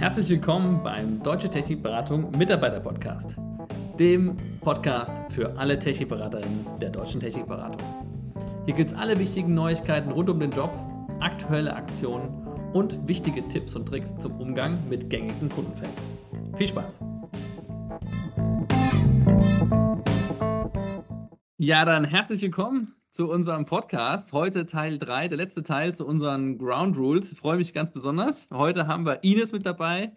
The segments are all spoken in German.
Herzlich willkommen beim Deutsche Technikberatung Mitarbeiter Podcast, dem Podcast für alle Technikberaterinnen der Deutschen Technikberatung. Hier gibt es alle wichtigen Neuigkeiten rund um den Job, aktuelle Aktionen und wichtige Tipps und Tricks zum Umgang mit gängigen Kundenfällen. Viel Spaß! Ja, dann herzlich willkommen zu unserem Podcast. Heute Teil 3, der letzte Teil zu unseren Ground Rules. Ich freue mich ganz besonders. Heute haben wir Ines mit dabei,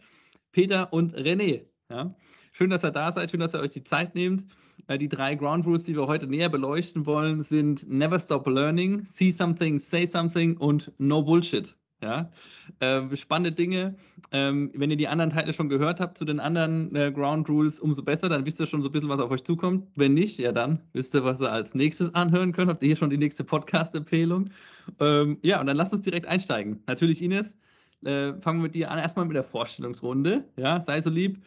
Peter und René. Ja. Schön, dass ihr da seid, schön, dass ihr euch die Zeit nehmt. Äh, die drei Ground Rules, die wir heute näher beleuchten wollen, sind Never Stop Learning, See Something, Say Something und No Bullshit. Ja, äh, spannende Dinge. Ähm, wenn ihr die anderen Teile schon gehört habt zu den anderen äh, Ground Rules, umso besser. Dann wisst ihr schon so ein bisschen, was auf euch zukommt. Wenn nicht, ja, dann wisst ihr, was ihr als nächstes anhören könnt. Habt ihr hier schon die nächste Podcast-Empfehlung? Ähm, ja, und dann lasst uns direkt einsteigen. Natürlich, Ines, äh, fangen wir mit dir an. Erstmal mit der Vorstellungsrunde. Ja, sei so lieb.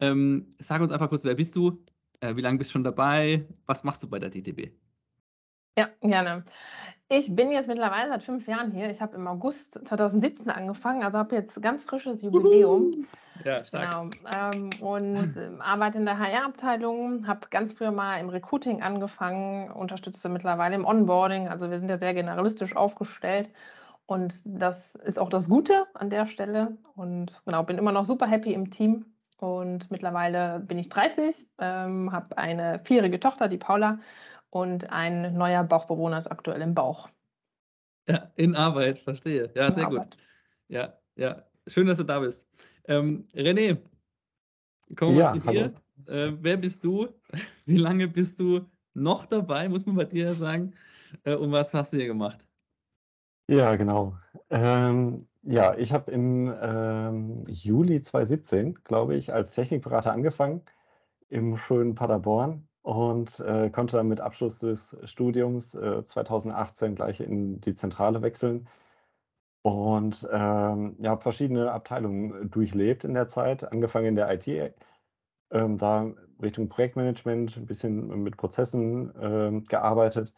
Ähm, sag uns einfach kurz, wer bist du? Äh, wie lange bist du schon dabei? Was machst du bei der DTB? Ja, gerne. Ich bin jetzt mittlerweile seit fünf Jahren hier. Ich habe im August 2017 angefangen, also habe jetzt ganz frisches Jubiläum. Ja, stark. Genau. Ähm, und äh, arbeite in der HR-Abteilung, habe ganz früher mal im Recruiting angefangen, unterstütze mittlerweile im Onboarding. Also wir sind ja sehr generalistisch aufgestellt. Und das ist auch das Gute an der Stelle. Und genau, bin immer noch super happy im Team. Und mittlerweile bin ich 30, ähm, habe eine vierjährige Tochter, die Paula, und ein neuer Bauchbewohner ist aktuell im Bauch. Ja, in Arbeit, verstehe. Ja, in sehr Arbeit. gut. Ja, ja. Schön, dass du da bist. Ähm, René, kommen wir ja, zu dir. Äh, wer bist du? Wie lange bist du noch dabei, muss man bei dir sagen? Äh, und was hast du hier gemacht? Ja, genau. Ähm, ja, ich habe im ähm, Juli 2017, glaube ich, als Technikberater angefangen im schönen Paderborn und äh, konnte dann mit Abschluss des Studiums äh, 2018 gleich in die Zentrale wechseln und ähm, ja, habe verschiedene Abteilungen durchlebt in der Zeit, angefangen in der IT, ähm, da Richtung Projektmanagement, ein bisschen mit Prozessen ähm, gearbeitet.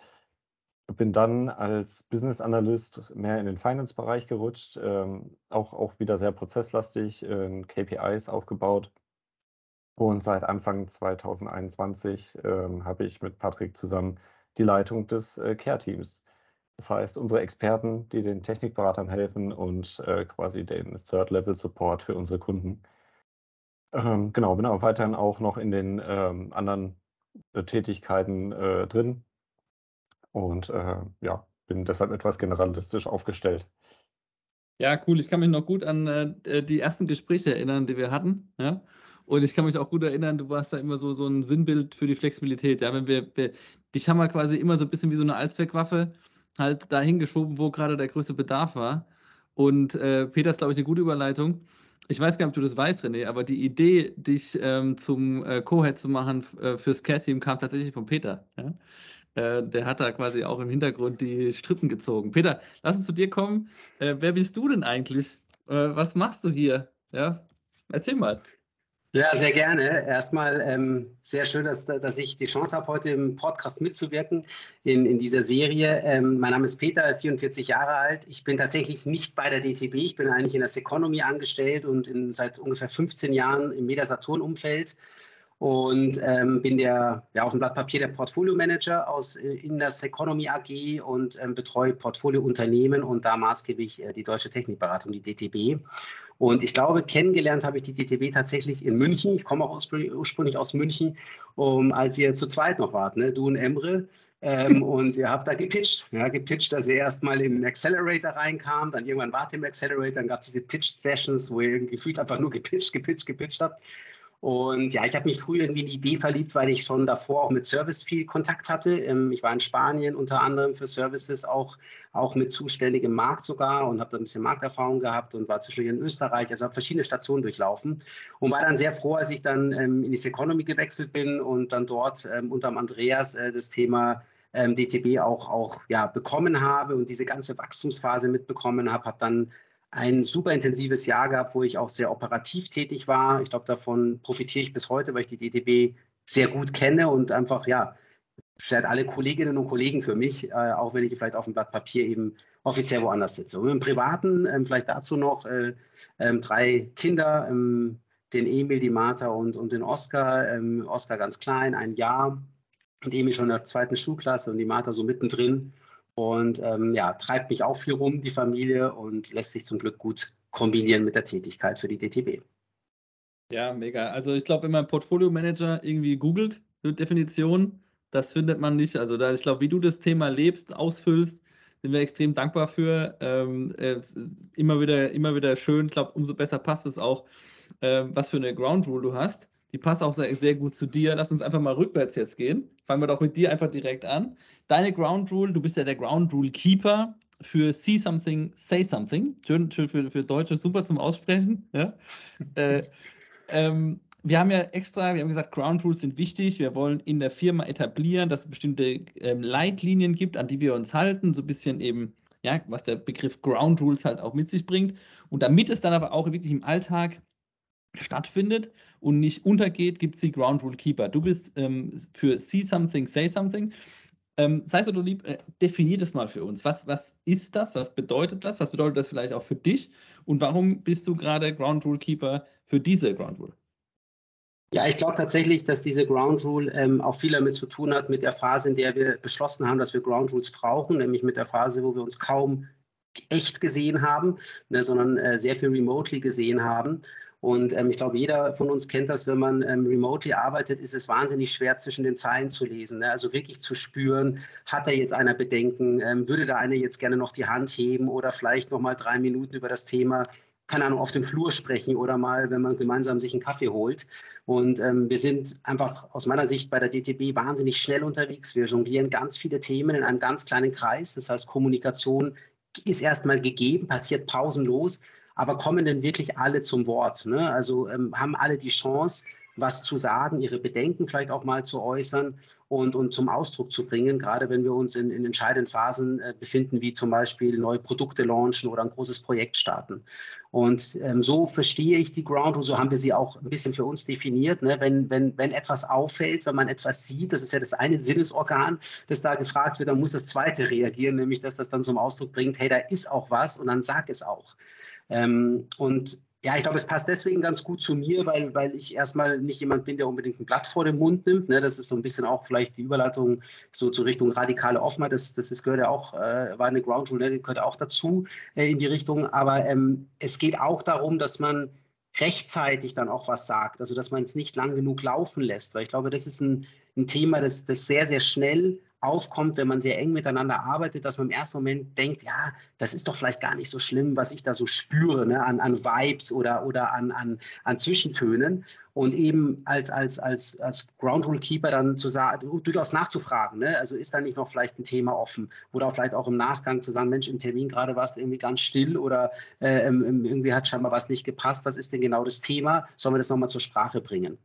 Bin dann als Business Analyst mehr in den Finance-Bereich gerutscht, ähm, auch, auch wieder sehr prozesslastig, äh, KPIs aufgebaut und seit Anfang 2021 ähm, habe ich mit Patrick zusammen die Leitung des äh, Care-Teams. Das heißt, unsere Experten, die den Technikberatern helfen und äh, quasi den Third-Level-Support für unsere Kunden. Ähm, genau, bin aber weiterhin auch noch in den ähm, anderen äh, Tätigkeiten äh, drin und äh, ja, bin deshalb etwas generalistisch aufgestellt. Ja, cool. Ich kann mich noch gut an äh, die ersten Gespräche erinnern, die wir hatten. Ja? Und ich kann mich auch gut erinnern, du warst da immer so, so ein Sinnbild für die Flexibilität. Ja, wenn wir, wir dich haben wir quasi immer so ein bisschen wie so eine Allzweckwaffe halt dahin geschoben, wo gerade der größte Bedarf war. Und äh, Peter ist, glaube ich, eine gute Überleitung. Ich weiß gar nicht, ob du das weißt, René, aber die Idee, dich ähm, zum äh, Co-Head zu machen äh, fürs Care-Team, kam tatsächlich von Peter. Ja? Äh, der hat da quasi auch im Hintergrund die Strippen gezogen. Peter, lass uns zu dir kommen. Äh, wer bist du denn eigentlich? Äh, was machst du hier? Ja? Erzähl mal. Ja, sehr gerne. Erstmal ähm, sehr schön, dass, dass ich die Chance habe, heute im Podcast mitzuwirken in, in dieser Serie. Ähm, mein Name ist Peter, 44 Jahre alt. Ich bin tatsächlich nicht bei der DTB. Ich bin eigentlich in der Seconomy angestellt und in, seit ungefähr 15 Jahren im Meda-Saturn-Umfeld und ähm, bin der, ja, auf dem Blatt Papier der Portfolio Manager aus äh, in der Economy AG und ähm, betreue Portfoliounternehmen und da maßgeblich äh, die Deutsche Technikberatung, die DTB. Und ich glaube, kennengelernt habe ich die DTB tatsächlich in München. Ich komme auch ursprünglich aus München, um, als ihr zu zweit noch wart, ne? du und Emre. Ähm, und ihr habt da gepitcht, ja, gepitcht, dass ihr erstmal in den Accelerator reinkam, dann irgendwann wart ihr im Accelerator, dann gab es diese Pitch-Sessions, wo ihr gefühlt einfach nur gepitcht, gepitcht, gepitcht habt. Und ja, ich habe mich früh irgendwie in die Idee verliebt, weil ich schon davor auch mit Service viel Kontakt hatte. Ähm, ich war in Spanien unter anderem für Services auch, auch mit zuständigem Markt sogar und habe da ein bisschen Markterfahrung gehabt und war zwischendurch in Österreich, also habe verschiedene Stationen durchlaufen und war dann sehr froh, als ich dann ähm, in die Economy gewechselt bin und dann dort ähm, unter Andreas äh, das Thema DTB auch, auch ja, bekommen habe und diese ganze Wachstumsphase mitbekommen habe, habe dann ein super intensives Jahr gehabt, wo ich auch sehr operativ tätig war. Ich glaube, davon profitiere ich bis heute, weil ich die DTB sehr gut kenne und einfach, ja, seid alle Kolleginnen und Kollegen für mich, äh, auch wenn ich vielleicht auf dem Blatt Papier eben offiziell woanders sitze. Und im Privaten, äh, vielleicht dazu noch, äh, ähm, drei Kinder, ähm, den Emil, die Martha und, und den Oscar. Ähm, Oscar ganz klein, ein Jahr und Emil schon in der zweiten Schulklasse und die Martha so mittendrin. Und ähm, ja, treibt mich auch viel rum, die Familie, und lässt sich zum Glück gut kombinieren mit der Tätigkeit für die DTB. Ja, mega. Also ich glaube, wenn man Portfolio Manager irgendwie googelt, Definition, das findet man nicht. Also da, ich glaube, wie du das Thema lebst, ausfüllst, sind wir extrem dankbar für. Ähm, ist immer wieder, immer wieder schön. Ich glaube, umso besser passt es auch, äh, was für eine Ground Rule du hast. Die passt auch sehr, sehr gut zu dir. Lass uns einfach mal rückwärts jetzt gehen. Fangen wir doch mit dir einfach direkt an. Deine Ground Rule, du bist ja der Ground Rule Keeper für See Something, Say Something. Schön, schön für, für Deutsch, super zum Aussprechen. Ja? äh, ähm, wir haben ja extra, wir haben gesagt, Ground Rules sind wichtig. Wir wollen in der Firma etablieren, dass es bestimmte ähm, Leitlinien gibt, an die wir uns halten. So ein bisschen eben, ja, was der Begriff Ground Rules halt auch mit sich bringt. Und damit es dann aber auch wirklich im Alltag stattfindet und nicht untergeht, gibt es die Ground Rule Keeper. Du bist ähm, für See Something, Say Something. Ähm, sei so lieb, äh, definier das mal für uns. Was, was ist das? Was bedeutet das? Was bedeutet das vielleicht auch für dich? Und warum bist du gerade Ground Rule Keeper für diese Ground Rule? Ja, ich glaube tatsächlich, dass diese Ground Rule ähm, auch viel damit zu tun hat mit der Phase, in der wir beschlossen haben, dass wir Ground Rules brauchen, nämlich mit der Phase, wo wir uns kaum echt gesehen haben, ne, sondern äh, sehr viel remotely gesehen haben. Und ähm, ich glaube, jeder von uns kennt das, wenn man ähm, remotely arbeitet, ist es wahnsinnig schwer, zwischen den Zeilen zu lesen. Ne? Also wirklich zu spüren, hat da jetzt einer Bedenken, ähm, würde da einer jetzt gerne noch die Hand heben oder vielleicht noch mal drei Minuten über das Thema keine Ahnung, auf dem Flur sprechen oder mal, wenn man gemeinsam sich einen Kaffee holt. Und ähm, wir sind einfach aus meiner Sicht bei der DTB wahnsinnig schnell unterwegs. Wir jonglieren ganz viele Themen in einem ganz kleinen Kreis. Das heißt, Kommunikation ist erstmal gegeben, passiert pausenlos, aber kommen denn wirklich alle zum Wort? Ne? Also ähm, haben alle die Chance, was zu sagen, ihre Bedenken vielleicht auch mal zu äußern und, und zum Ausdruck zu bringen, gerade wenn wir uns in, in entscheidenden Phasen äh, befinden, wie zum Beispiel neue Produkte launchen oder ein großes Projekt starten. Und ähm, so verstehe ich die Ground und so haben wir sie auch ein bisschen für uns definiert. Ne? Wenn, wenn, wenn etwas auffällt, wenn man etwas sieht, das ist ja das eine Sinnesorgan, das da gefragt wird, dann muss das zweite reagieren, nämlich dass das dann zum Ausdruck bringt, hey, da ist auch was und dann sag es auch. Ähm, und ja, ich glaube, es passt deswegen ganz gut zu mir, weil, weil ich erstmal nicht jemand bin, der unbedingt ein Blatt vor den Mund nimmt. Ne? Das ist so ein bisschen auch vielleicht die Überleitung so zur Richtung radikale Offenheit. Das, das ist, gehört ja auch, äh, war eine Ground Rule, ne? gehört auch dazu äh, in die Richtung. Aber ähm, es geht auch darum, dass man rechtzeitig dann auch was sagt. Also, dass man es nicht lang genug laufen lässt. Weil ich glaube, das ist ein, ein Thema, das, das sehr, sehr schnell aufkommt, wenn man sehr eng miteinander arbeitet, dass man im ersten Moment denkt, ja, das ist doch vielleicht gar nicht so schlimm, was ich da so spüre, ne, an, an Vibes oder, oder an, an, an Zwischentönen. Und eben als, als, als, als Ground Rule Keeper dann zu sagen, durchaus nachzufragen, ne? also ist da nicht noch vielleicht ein Thema offen oder vielleicht auch im Nachgang zu sagen, Mensch, im Termin gerade war es irgendwie ganz still oder äh, irgendwie hat scheinbar was nicht gepasst, was ist denn genau das Thema, sollen wir das nochmal zur Sprache bringen?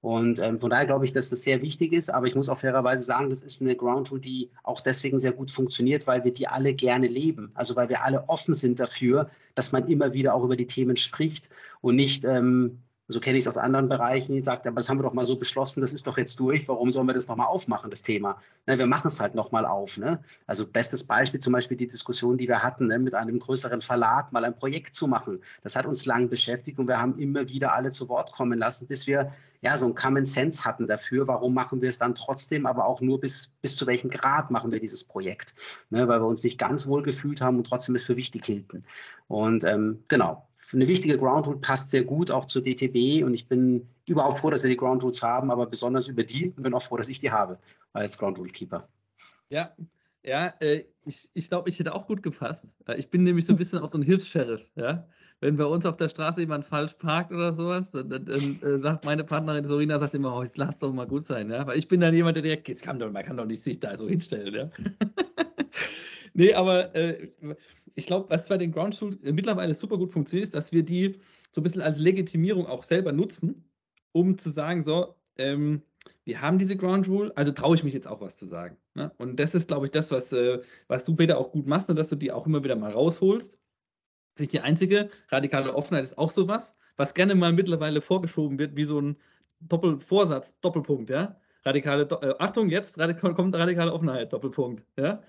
Und ähm, von daher glaube ich, dass das sehr wichtig ist. Aber ich muss auch fairerweise sagen, das ist eine Ground Rule, die auch deswegen sehr gut funktioniert, weil wir die alle gerne leben. Also weil wir alle offen sind dafür, dass man immer wieder auch über die Themen spricht und nicht ähm, so kenne ich es aus anderen Bereichen, die sagt, aber das haben wir doch mal so beschlossen, das ist doch jetzt durch, warum sollen wir das nochmal aufmachen, das Thema? Na, wir machen es halt nochmal auf. Ne? Also bestes Beispiel zum Beispiel die Diskussion, die wir hatten, ne, mit einem größeren Verlag mal ein Projekt zu machen. Das hat uns lang beschäftigt und wir haben immer wieder alle zu Wort kommen lassen, bis wir ja, so ein Common Sense hatten dafür, warum machen wir es dann trotzdem, aber auch nur bis, bis zu welchem Grad machen wir dieses Projekt, ne, weil wir uns nicht ganz wohl gefühlt haben und trotzdem es für wichtig hielten. Und ähm, genau, eine wichtige Ground Route passt sehr gut auch zur DTB und ich bin überhaupt froh, dass wir die Ground Routes haben, aber besonders über die und bin auch froh, dass ich die habe als Ground Rule Keeper. Ja, ja, äh, ich, ich glaube, ich hätte auch gut gepasst. Ich bin nämlich so ein bisschen auch so ein Hilfs-Sheriff, ja wenn bei uns auf der Straße jemand falsch parkt oder sowas, dann, dann, dann äh, sagt meine Partnerin Sorina sagt immer, oh, jetzt lass doch mal gut sein, ja. Weil ich bin dann jemand, der direkt, jetzt kann doch, man kann doch nicht sich da so hinstellen, ja. nee, aber äh, ich glaube, was bei den Ground Tools mittlerweile super gut funktioniert, ist, dass wir die so ein bisschen als Legitimierung auch selber nutzen, um zu sagen, so, ähm, wir haben diese Ground Rule, also traue ich mich jetzt auch was zu sagen. Ne? Und das ist, glaube ich, das, was, äh, was du, Peter, auch gut machst und dass du die auch immer wieder mal rausholst nicht die einzige. Radikale Offenheit ist auch sowas, was gerne mal mittlerweile vorgeschoben wird, wie so ein Doppelvorsatz, Doppelpunkt, ja. Radikale, äh, Achtung, jetzt radikal, kommt radikale Offenheit, Doppelpunkt, ja.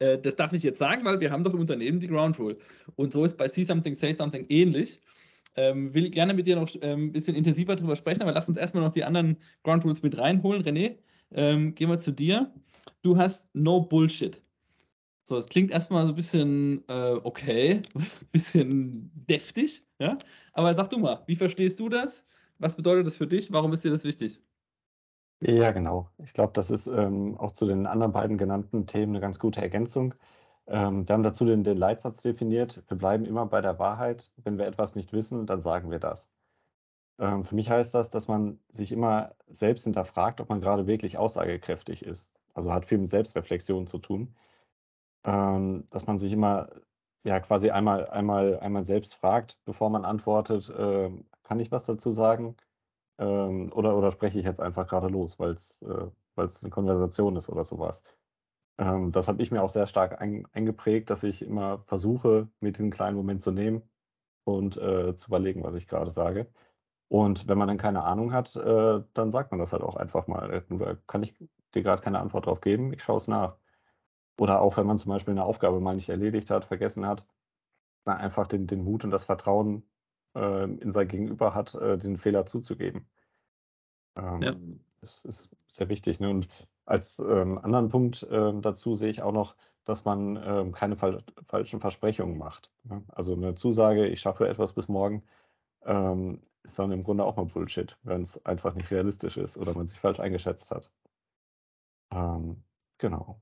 Äh, das darf ich jetzt sagen, weil wir haben doch im Unternehmen die Ground Rule. Und so ist bei See Something, Say Something ähnlich. Ähm, will gerne mit dir noch ähm, ein bisschen intensiver drüber sprechen, aber lass uns erstmal noch die anderen Ground Rules mit reinholen. René, ähm, gehen wir zu dir. Du hast No Bullshit. So, es klingt erstmal so ein bisschen äh, okay, ein bisschen deftig, ja. Aber sag du mal, wie verstehst du das? Was bedeutet das für dich? Warum ist dir das wichtig? Ja, genau. Ich glaube, das ist ähm, auch zu den anderen beiden genannten Themen eine ganz gute Ergänzung. Ähm, wir haben dazu den, den Leitsatz definiert. Wir bleiben immer bei der Wahrheit. Wenn wir etwas nicht wissen, dann sagen wir das. Ähm, für mich heißt das, dass man sich immer selbst hinterfragt, ob man gerade wirklich aussagekräftig ist. Also hat viel mit Selbstreflexion zu tun. Ähm, dass man sich immer ja quasi einmal, einmal, einmal selbst fragt, bevor man antwortet, äh, kann ich was dazu sagen? Ähm, oder, oder spreche ich jetzt einfach gerade los, weil es äh, eine Konversation ist oder sowas. Ähm, das habe ich mir auch sehr stark ein, eingeprägt, dass ich immer versuche, mir diesen kleinen Moment zu nehmen und äh, zu überlegen, was ich gerade sage. Und wenn man dann keine Ahnung hat, äh, dann sagt man das halt auch einfach mal. Äh, da kann ich dir gerade keine Antwort drauf geben, ich schaue es nach. Oder auch wenn man zum Beispiel eine Aufgabe mal nicht erledigt hat, vergessen hat, einfach den, den Mut und das Vertrauen äh, in sein Gegenüber hat, äh, den Fehler zuzugeben. Ähm, ja. Das ist sehr wichtig. Ne? Und als ähm, anderen Punkt äh, dazu sehe ich auch noch, dass man ähm, keine fal falschen Versprechungen macht. Ne? Also eine Zusage, ich schaffe etwas bis morgen, ähm, ist dann im Grunde auch mal Bullshit, wenn es einfach nicht realistisch ist oder man sich falsch eingeschätzt hat. Ähm, genau.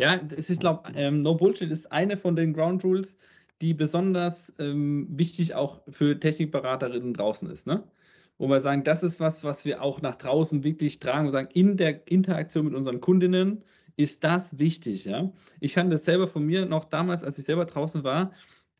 Ja, es ist, glaube ähm, No Bullshit ist eine von den Ground Rules, die besonders ähm, wichtig auch für Technikberaterinnen draußen ist. Ne? Wo wir sagen, das ist was, was wir auch nach draußen wirklich tragen und sagen, in der Interaktion mit unseren Kundinnen ist das wichtig. Ja? Ich kann das selber von mir noch damals, als ich selber draußen war,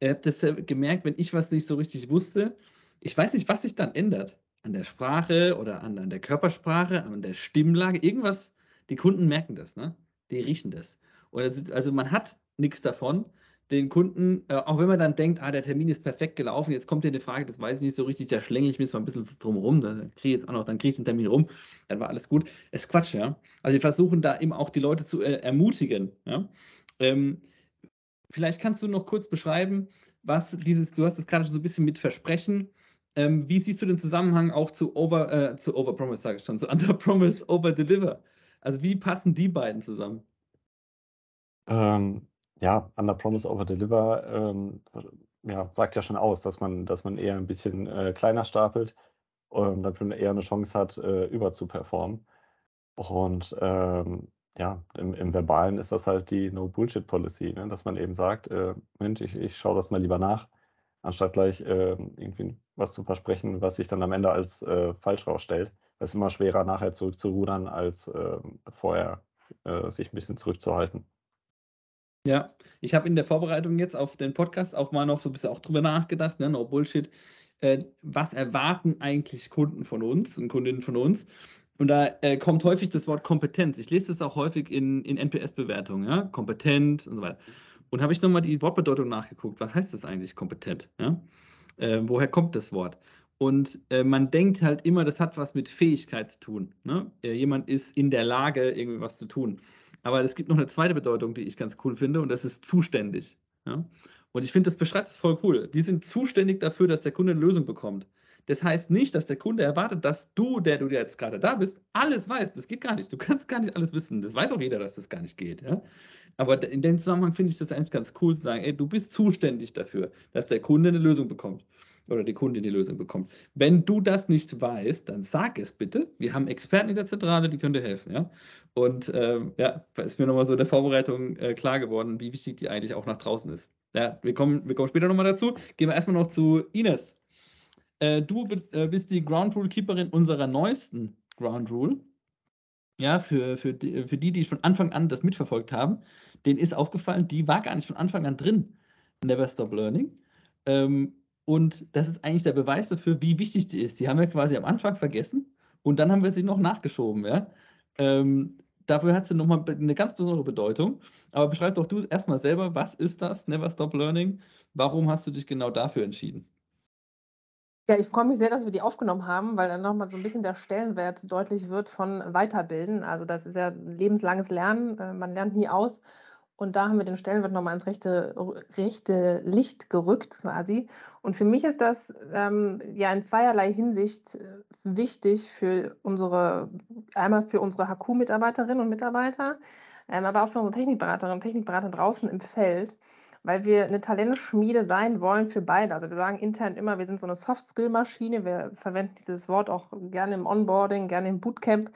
habe das gemerkt, wenn ich was nicht so richtig wusste, ich weiß nicht, was sich dann ändert. An der Sprache oder an, an der Körpersprache, an der Stimmlage, irgendwas, die Kunden merken das, ne? Die riechen das. Ist, also man hat nichts davon, den Kunden, äh, auch wenn man dann denkt, ah, der Termin ist perfekt gelaufen, jetzt kommt hier eine Frage, das weiß ich nicht so richtig, da schlängel ich mir jetzt mal ein bisschen drum rum, da kriege ich jetzt auch noch, dann kriege ich den Termin rum, dann war alles gut. Es ist Quatsch, ja. Also wir versuchen da eben auch die Leute zu äh, ermutigen, ja. Ähm, vielleicht kannst du noch kurz beschreiben, was dieses, du hast es gerade schon so ein bisschen mit Versprechen, ähm, wie siehst du den Zusammenhang auch zu Over, äh, zu Overpromise, sage ich schon, zu Underpromise, Overdeliver? Also wie passen die beiden zusammen? Ähm, ja, Underpromise, Overdeliver ähm, ja, sagt ja schon aus, dass man, dass man eher ein bisschen äh, kleiner stapelt und dann eher eine Chance hat, äh, über zu performen. Und ähm, ja, im, im, Verbalen ist das halt die No-Bullshit-Policy, ne? dass man eben sagt, äh, Mensch, ich, ich schaue das mal lieber nach, anstatt gleich äh, irgendwie was zu versprechen, was sich dann am Ende als äh, falsch rausstellt. Es ist immer schwerer, nachher zurückzurudern, als äh, vorher äh, sich ein bisschen zurückzuhalten. Ja, ich habe in der Vorbereitung jetzt auf den Podcast auch mal noch so ein bisschen auch drüber nachgedacht, ne? no Bullshit. Äh, was erwarten eigentlich Kunden von uns und Kundinnen von uns? Und da äh, kommt häufig das Wort Kompetenz. Ich lese das auch häufig in, in NPS-Bewertungen, ja, kompetent und so weiter. Und habe ich nochmal die Wortbedeutung nachgeguckt. Was heißt das eigentlich, kompetent? Ja? Äh, woher kommt das Wort? Und äh, man denkt halt immer, das hat was mit Fähigkeit zu tun. Ne? Äh, jemand ist in der Lage, irgendwie was zu tun. Aber es gibt noch eine zweite Bedeutung, die ich ganz cool finde, und das ist zuständig. Ja? Und ich finde, das beschreibt es voll cool. Wir sind zuständig dafür, dass der Kunde eine Lösung bekommt. Das heißt nicht, dass der Kunde erwartet, dass du, der du jetzt gerade da bist, alles weißt. Das geht gar nicht. Du kannst gar nicht alles wissen. Das weiß auch jeder, dass das gar nicht geht. Ja? Aber in dem Zusammenhang finde ich das eigentlich ganz cool zu sagen, ey, du bist zuständig dafür, dass der Kunde eine Lösung bekommt oder die Kundin die Lösung bekommt. Wenn du das nicht weißt, dann sag es bitte. Wir haben Experten in der Zentrale, die können dir helfen. Ja? Und ähm, ja, ist mir nochmal so in der Vorbereitung äh, klar geworden, wie wichtig die eigentlich auch nach draußen ist. Ja, wir kommen, wir kommen später nochmal dazu. Gehen wir erstmal noch zu Ines. Äh, du äh, bist die Ground Rule Keeperin unserer neuesten Ground Rule. Ja, für, für, die, für die, die von Anfang an das mitverfolgt haben, denen ist aufgefallen, die war gar nicht von Anfang an drin. Never Stop Learning. Ähm, und das ist eigentlich der Beweis dafür, wie wichtig die ist. Die haben wir quasi am Anfang vergessen und dann haben wir sie noch nachgeschoben. Ja? Ähm, dafür hat sie nochmal eine ganz besondere Bedeutung. Aber beschreib doch du erstmal selber, was ist das Never Stop Learning? Warum hast du dich genau dafür entschieden? Ja, ich freue mich sehr, dass wir die aufgenommen haben, weil dann nochmal so ein bisschen der Stellenwert deutlich wird von Weiterbilden. Also das ist ja lebenslanges Lernen, äh, man lernt nie aus. Und da haben wir den Stellenwert nochmal ins rechte, rechte Licht gerückt quasi. Und für mich ist das ähm, ja in zweierlei Hinsicht äh, wichtig für unsere, einmal für unsere HQ-Mitarbeiterinnen und Mitarbeiter, ähm, aber auch für unsere Technikberaterinnen und Technikberater draußen im Feld, weil wir eine Talentschmiede sein wollen für beide. Also wir sagen intern immer, wir sind so eine Soft-Skill-Maschine. Wir verwenden dieses Wort auch gerne im Onboarding, gerne im Bootcamp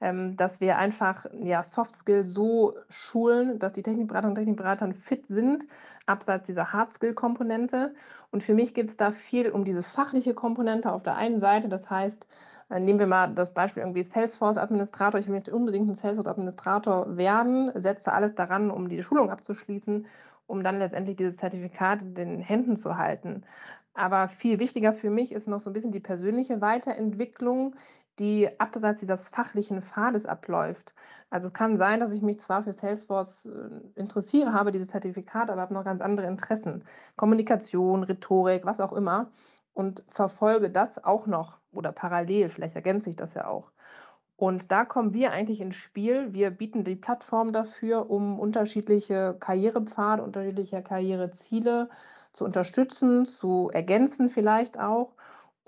ähm, dass wir einfach ja, Soft Skills so schulen, dass die Technikberater und Technikberater fit sind, abseits dieser Hard Skill Komponente. Und für mich geht es da viel um diese fachliche Komponente auf der einen Seite. Das heißt, äh, Nehmen wir mal das Beispiel irgendwie Salesforce-Administrator. Ich möchte unbedingt ein Salesforce-Administrator werden, setze alles daran, um die Schulung abzuschließen, um dann letztendlich dieses Zertifikat in den Händen zu halten. Aber viel wichtiger für mich ist noch so ein bisschen die persönliche Weiterentwicklung, die abseits dieses fachlichen Pfades abläuft. Also es kann sein, dass ich mich zwar für Salesforce äh, interessiere, habe dieses Zertifikat, aber habe noch ganz andere Interessen. Kommunikation, Rhetorik, was auch immer. Und verfolge das auch noch oder parallel, vielleicht ergänzt sich das ja auch. Und da kommen wir eigentlich ins Spiel. Wir bieten die Plattform dafür, um unterschiedliche Karrierepfade, unterschiedliche Karriereziele zu unterstützen, zu ergänzen vielleicht auch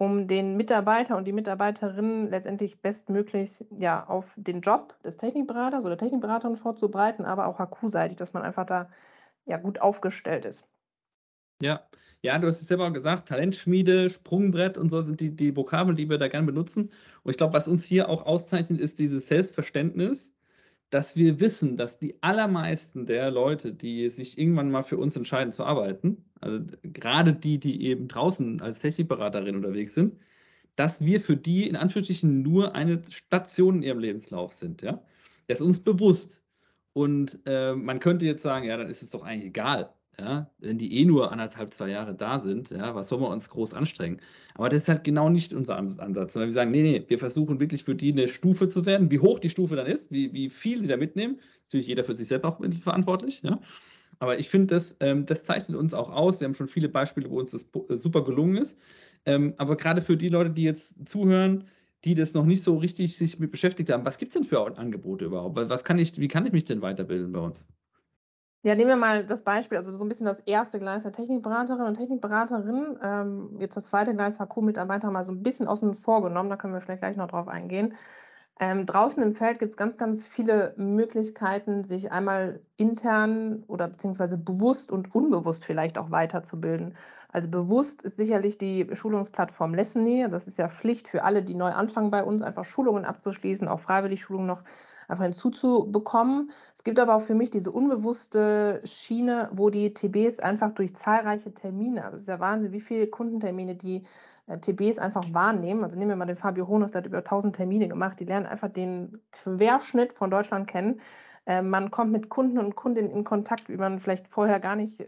um den Mitarbeiter und die Mitarbeiterinnen letztendlich bestmöglich ja, auf den Job des Technikberaters oder Technikberaterin vorzubereiten, aber auch HQ-seitig, dass man einfach da ja, gut aufgestellt ist. Ja, ja, du hast es selber gesagt, Talentschmiede, Sprungbrett und so sind die, die Vokabeln, die wir da gerne benutzen. Und ich glaube, was uns hier auch auszeichnet, ist dieses Selbstverständnis, dass wir wissen, dass die allermeisten der Leute, die sich irgendwann mal für uns entscheiden zu arbeiten, also gerade die, die eben draußen als Technikberaterin unterwegs sind, dass wir für die in Anführungsstrichen nur eine Station in ihrem Lebenslauf sind. Ja? Das ist uns bewusst. Und äh, man könnte jetzt sagen, ja, dann ist es doch eigentlich egal ja, wenn die eh nur anderthalb, zwei Jahre da sind, ja, was sollen wir uns groß anstrengen? Aber das ist halt genau nicht unser Ansatz, sondern wir sagen, nee, nee, wir versuchen wirklich für die eine Stufe zu werden, wie hoch die Stufe dann ist, wie, wie viel sie da mitnehmen. Natürlich jeder für sich selbst auch verantwortlich, ja. Aber ich finde, das, ähm, das zeichnet uns auch aus. Wir haben schon viele Beispiele, wo uns das äh, super gelungen ist. Ähm, aber gerade für die Leute, die jetzt zuhören, die das noch nicht so richtig sich mit beschäftigt haben, was gibt es denn für Angebote überhaupt? Was kann ich, wie kann ich mich denn weiterbilden bei uns? Ja, nehmen wir mal das Beispiel, also so ein bisschen das erste Gleis der Technikberaterin und Technikberaterin. Ähm, jetzt das zweite Gleis HQ-Mitarbeiter mal so ein bisschen außen vor genommen, da können wir vielleicht gleich noch drauf eingehen. Ähm, draußen im Feld gibt es ganz, ganz viele Möglichkeiten, sich einmal intern oder beziehungsweise bewusst und unbewusst vielleicht auch weiterzubilden. Also bewusst ist sicherlich die Schulungsplattform Lessony. Das ist ja Pflicht für alle, die neu anfangen bei uns, einfach Schulungen abzuschließen, auch freiwillig Schulungen noch einfach hinzuzubekommen. Es gibt aber auch für mich diese unbewusste Schiene, wo die TBs einfach durch zahlreiche Termine, also es ist ja Wahnsinn, wie viele Kundentermine die äh, TBs einfach wahrnehmen. Also nehmen wir mal den Fabio Honus, der hat über 1000 Termine gemacht. Die lernen einfach den Querschnitt von Deutschland kennen. Äh, man kommt mit Kunden und Kundinnen in Kontakt, wie man vielleicht vorher gar nicht äh,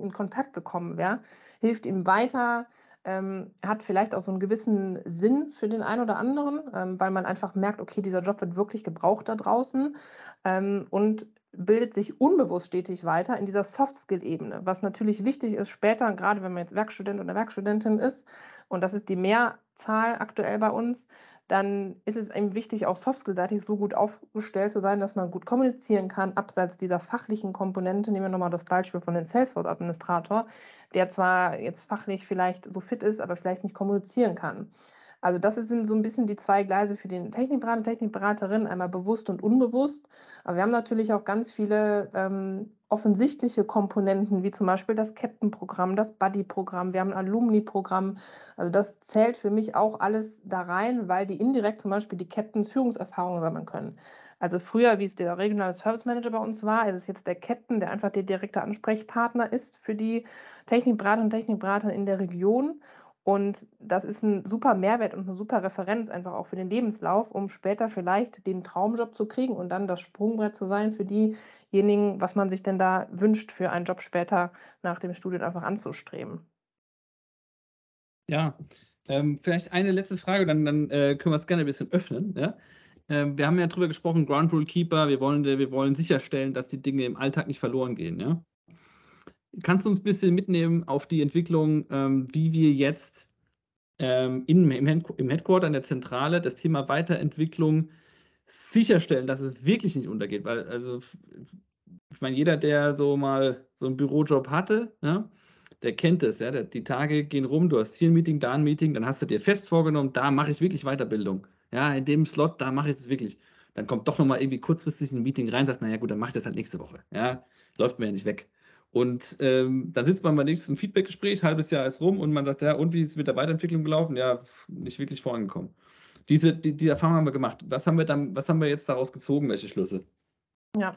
in Kontakt gekommen wäre. Hilft ihm weiter, ähm, hat vielleicht auch so einen gewissen Sinn für den einen oder anderen, ähm, weil man einfach merkt, okay, dieser Job wird wirklich gebraucht da draußen ähm, und bildet sich unbewusst stetig weiter in dieser Soft-Skill-Ebene, was natürlich wichtig ist später, gerade wenn man jetzt Werkstudent oder Werkstudentin ist, und das ist die Mehrzahl aktuell bei uns, dann ist es eben wichtig, auch Softskill-seitig so gut aufgestellt zu sein, dass man gut kommunizieren kann, abseits dieser fachlichen Komponente. Nehmen wir nochmal das Beispiel von dem Salesforce-Administrator, der zwar jetzt fachlich vielleicht so fit ist, aber vielleicht nicht kommunizieren kann. Also das sind so ein bisschen die zwei Gleise für den Technikberater, Technikberaterin, einmal bewusst und unbewusst. Aber wir haben natürlich auch ganz viele ähm, offensichtliche Komponenten, wie zum Beispiel das Captain-Programm, das Buddy-Programm, wir haben ein Alumni-Programm. Also das zählt für mich auch alles da rein, weil die indirekt zum Beispiel die Captains Führungserfahrung sammeln können. Also früher, wie es der regionale Service Manager bei uns war, ist es jetzt der Captain, der einfach der direkte Ansprechpartner ist für die Technikberater und Technikberater in der Region. Und das ist ein super Mehrwert und eine super Referenz einfach auch für den Lebenslauf, um später vielleicht den Traumjob zu kriegen und dann das Sprungbrett zu sein für diejenigen, was man sich denn da wünscht, für einen Job später nach dem Studium einfach anzustreben. Ja, ähm, vielleicht eine letzte Frage, dann, dann äh, können wir es gerne ein bisschen öffnen. Ja? Ähm, wir haben ja darüber gesprochen, Ground Rule Keeper, wir wollen, wir wollen sicherstellen, dass die Dinge im Alltag nicht verloren gehen. Ja? Kannst du uns ein bisschen mitnehmen auf die Entwicklung, ähm, wie wir jetzt ähm, im, im Headquarter, in der Zentrale, das Thema Weiterentwicklung sicherstellen, dass es wirklich nicht untergeht? Weil also ich meine, jeder, der so mal so einen Bürojob hatte, ja, der kennt es, ja. Die Tage gehen rum, du hast hier ein Meeting, da ein Meeting, dann hast du dir fest vorgenommen, da mache ich wirklich Weiterbildung. Ja, in dem Slot, da mache ich das wirklich. Dann kommt doch nochmal irgendwie kurzfristig ein Meeting rein, sagst, naja gut, dann mache ich das halt nächste Woche. Ja, läuft mir ja nicht weg. Und ähm, dann sitzt man beim nächsten Feedbackgespräch, halbes Jahr ist rum und man sagt, ja, und wie ist es mit der Weiterentwicklung gelaufen? Ja, nicht wirklich vorangekommen. Diese, die, die Erfahrung haben wir gemacht. Was haben wir dann, was haben wir jetzt daraus gezogen? Welche Schlüsse? Ja,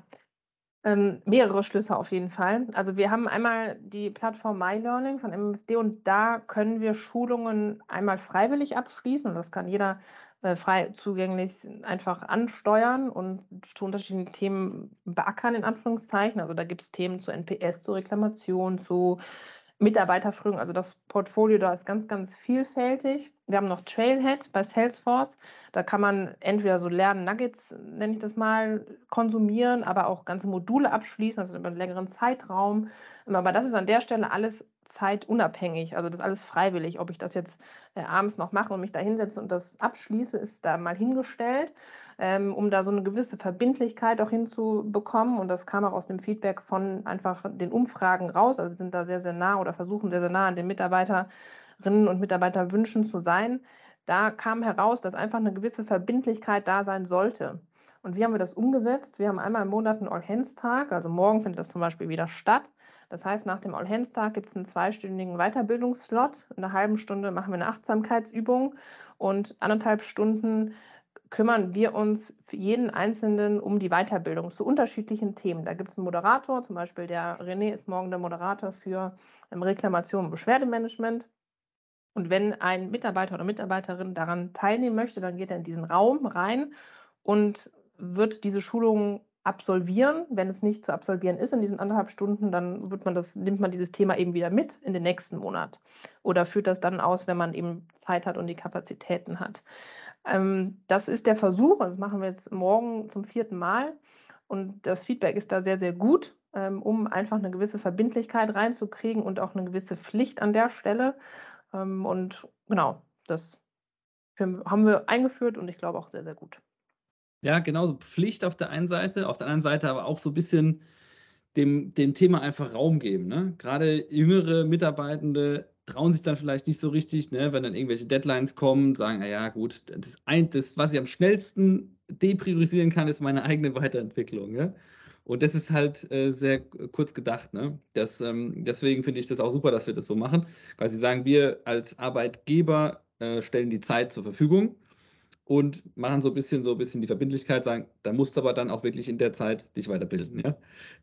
ähm, mehrere Schlüsse auf jeden Fall. Also wir haben einmal die Plattform MyLearning von MSD und da können wir Schulungen einmal freiwillig abschließen und das kann jeder äh, frei zugänglich einfach ansteuern und zu unterschiedlichen Themen beackern, in Anführungszeichen. Also da gibt es Themen zu NPS, zu Reklamation, zu Mitarbeiterführung. Also das Portfolio da ist ganz, ganz vielfältig. Wir haben noch Trailhead bei Salesforce. Da kann man entweder so Lernen Nuggets, nenne ich das mal, konsumieren, aber auch ganze Module abschließen, also über einen längeren Zeitraum. Aber das ist an der Stelle alles zeitunabhängig. Also das ist alles freiwillig. Ob ich das jetzt äh, abends noch mache und mich da hinsetze und das abschließe, ist da mal hingestellt, ähm, um da so eine gewisse Verbindlichkeit auch hinzubekommen. Und das kam auch aus dem Feedback von einfach den Umfragen raus. Also sind da sehr, sehr nah oder versuchen sehr, sehr nah an den Mitarbeiterinnen und Mitarbeiterwünschen zu sein. Da kam heraus, dass einfach eine gewisse Verbindlichkeit da sein sollte. Und wie haben wir das umgesetzt? Wir haben einmal im Monat einen All-Hands-Tag, also morgen findet das zum Beispiel wieder statt. Das heißt, nach dem All-Hands-Tag gibt es einen zweistündigen Weiterbildungsslot. In einer halben Stunde machen wir eine Achtsamkeitsübung und anderthalb Stunden kümmern wir uns für jeden Einzelnen um die Weiterbildung zu unterschiedlichen Themen. Da gibt es einen Moderator, zum Beispiel der René ist morgen der Moderator für ähm, Reklamation und Beschwerdemanagement. Und wenn ein Mitarbeiter oder Mitarbeiterin daran teilnehmen möchte, dann geht er in diesen Raum rein und wird diese Schulung absolvieren. Wenn es nicht zu absolvieren ist in diesen anderthalb Stunden, dann wird man das, nimmt man dieses Thema eben wieder mit in den nächsten Monat oder führt das dann aus, wenn man eben Zeit hat und die Kapazitäten hat. Ähm, das ist der Versuch, das machen wir jetzt morgen zum vierten Mal und das Feedback ist da sehr, sehr gut, ähm, um einfach eine gewisse Verbindlichkeit reinzukriegen und auch eine gewisse Pflicht an der Stelle. Ähm, und genau, das haben wir eingeführt und ich glaube auch sehr, sehr gut. Ja, genau, Pflicht auf der einen Seite, auf der anderen Seite aber auch so ein bisschen dem, dem Thema einfach Raum geben. Ne? Gerade jüngere Mitarbeitende trauen sich dann vielleicht nicht so richtig, ne? wenn dann irgendwelche Deadlines kommen, sagen, naja, gut, das, ein, das, was ich am schnellsten depriorisieren kann, ist meine eigene Weiterentwicklung. Ja? Und das ist halt äh, sehr kurz gedacht. Ne? Das, ähm, deswegen finde ich das auch super, dass wir das so machen, weil sie sagen, wir als Arbeitgeber äh, stellen die Zeit zur Verfügung und machen so ein bisschen so ein bisschen die Verbindlichkeit, sagen, da musst du aber dann auch wirklich in der Zeit dich weiterbilden, ja,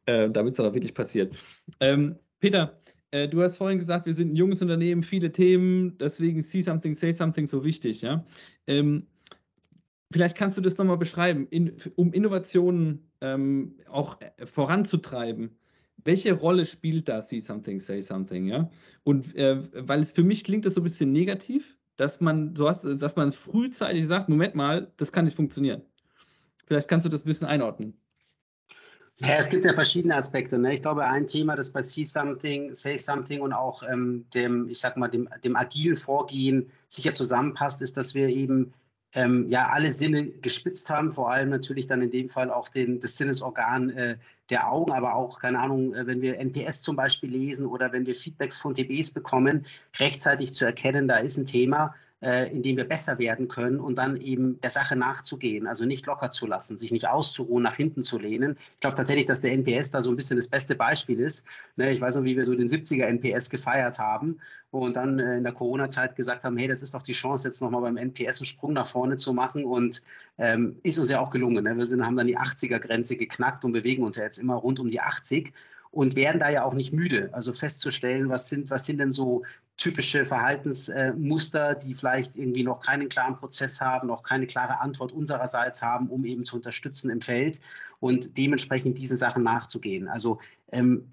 äh, damit es dann auch wirklich passiert. Ähm, Peter, äh, du hast vorhin gesagt, wir sind ein junges Unternehmen, viele Themen, deswegen see something, say something so wichtig, ja. Ähm, vielleicht kannst du das nochmal beschreiben, in, um Innovationen ähm, auch äh, voranzutreiben. Welche Rolle spielt da See Something, Say Something, ja? Und äh, weil es für mich klingt das so ein bisschen negativ, dass man, so hast, dass man frühzeitig sagt, Moment mal, das kann nicht funktionieren. Vielleicht kannst du das ein bisschen einordnen. Ja, es gibt ja verschiedene Aspekte. Ne? Ich glaube, ein Thema, das bei See Something, Say Something und auch ähm, dem, ich sag mal, dem, dem agilen Vorgehen sicher zusammenpasst, ist, dass wir eben ähm, ja alle Sinne gespitzt haben, vor allem natürlich dann in dem Fall auch den, das Sinnesorgan äh, der Augen, aber auch, keine Ahnung, äh, wenn wir NPS zum Beispiel lesen oder wenn wir Feedbacks von TBs bekommen, rechtzeitig zu erkennen, da ist ein Thema, äh, in dem wir besser werden können und dann eben der Sache nachzugehen, also nicht locker zu lassen, sich nicht auszuruhen, nach hinten zu lehnen. Ich glaube tatsächlich, dass der NPS da so ein bisschen das beste Beispiel ist. Ne, ich weiß noch, wie wir so den 70er NPS gefeiert haben und dann äh, in der Corona-Zeit gesagt haben, hey, das ist doch die Chance, jetzt nochmal beim NPS einen Sprung nach vorne zu machen und ähm, ist uns ja auch gelungen. Ne? Wir sind, haben dann die 80er-Grenze geknackt und bewegen uns ja jetzt immer rund um die 80 und werden da ja auch nicht müde, also festzustellen, was sind, was sind denn so typische Verhaltensmuster, die vielleicht irgendwie noch keinen klaren Prozess haben, noch keine klare Antwort unsererseits haben, um eben zu unterstützen im Feld und dementsprechend diesen Sachen nachzugehen. Also ähm,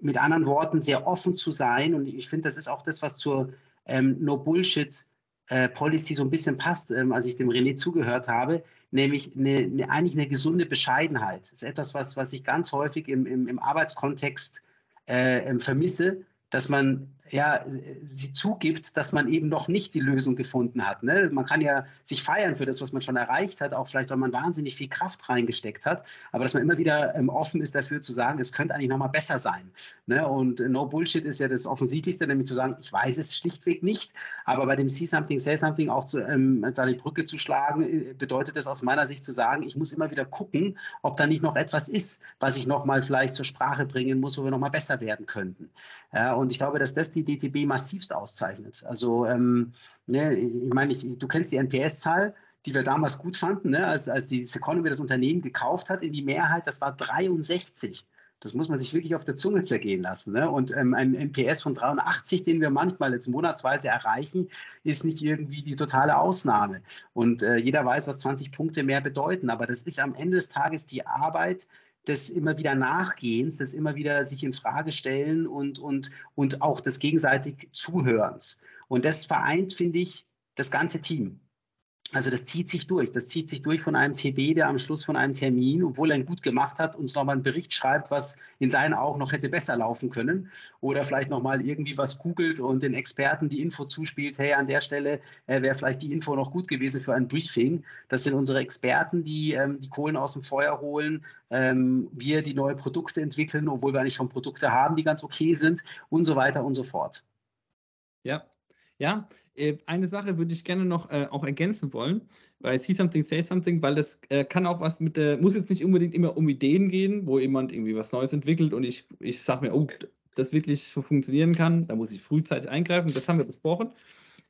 mit anderen Worten, sehr offen zu sein und ich finde, das ist auch das, was zur ähm, No Bullshit äh, Policy so ein bisschen passt, ähm, als ich dem René zugehört habe, nämlich eine, eine, eigentlich eine gesunde Bescheidenheit. Das ist etwas, was, was ich ganz häufig im, im, im Arbeitskontext äh, ähm, vermisse, dass man ja, sie zugibt, dass man eben noch nicht die Lösung gefunden hat. Ne? Man kann ja sich feiern für das, was man schon erreicht hat, auch vielleicht, weil man wahnsinnig viel Kraft reingesteckt hat, aber dass man immer wieder ähm, offen ist dafür zu sagen, es könnte eigentlich nochmal besser sein. Ne? Und No Bullshit ist ja das Offensichtlichste, nämlich zu sagen, ich weiß es schlichtweg nicht, aber bei dem See Something, Say Something auch zu, ähm, die Brücke zu schlagen, äh, bedeutet es aus meiner Sicht zu sagen, ich muss immer wieder gucken, ob da nicht noch etwas ist, was ich nochmal vielleicht zur Sprache bringen muss, wo wir nochmal besser werden könnten. Ja, und ich glaube, dass das die DTB massivst auszeichnet. Also, ähm, ne, ich meine, ich, du kennst die NPS-Zahl, die wir damals gut fanden, ne, als, als die Seconomy das Unternehmen gekauft hat, in die Mehrheit, das war 63. Das muss man sich wirklich auf der Zunge zergehen lassen. Ne? Und ähm, ein NPS von 83, den wir manchmal jetzt monatsweise erreichen, ist nicht irgendwie die totale Ausnahme. Und äh, jeder weiß, was 20 Punkte mehr bedeuten. Aber das ist am Ende des Tages die Arbeit, des immer wieder Nachgehens, des immer wieder sich in Frage stellen und, und, und auch des gegenseitig Zuhörens. Und das vereint, finde ich, das ganze Team. Also das zieht sich durch. Das zieht sich durch von einem TB, der am Schluss von einem Termin, obwohl er ihn gut gemacht hat, uns nochmal einen Bericht schreibt, was in seinen Augen noch hätte besser laufen können. Oder vielleicht nochmal irgendwie was googelt und den Experten die Info zuspielt, hey, an der Stelle äh, wäre vielleicht die Info noch gut gewesen für ein Briefing. Das sind unsere Experten, die ähm, die Kohlen aus dem Feuer holen. Ähm, wir die neue Produkte entwickeln, obwohl wir eigentlich schon Produkte haben, die ganz okay sind und so weiter und so fort. Ja, ja, äh, eine Sache würde ich gerne noch äh, auch ergänzen wollen, weil See Something, Say Something, weil das äh, kann auch was mit der, muss jetzt nicht unbedingt immer um Ideen gehen, wo jemand irgendwie was Neues entwickelt und ich, ich sage mir, oh, das wirklich so funktionieren kann, da muss ich frühzeitig eingreifen, das haben wir besprochen.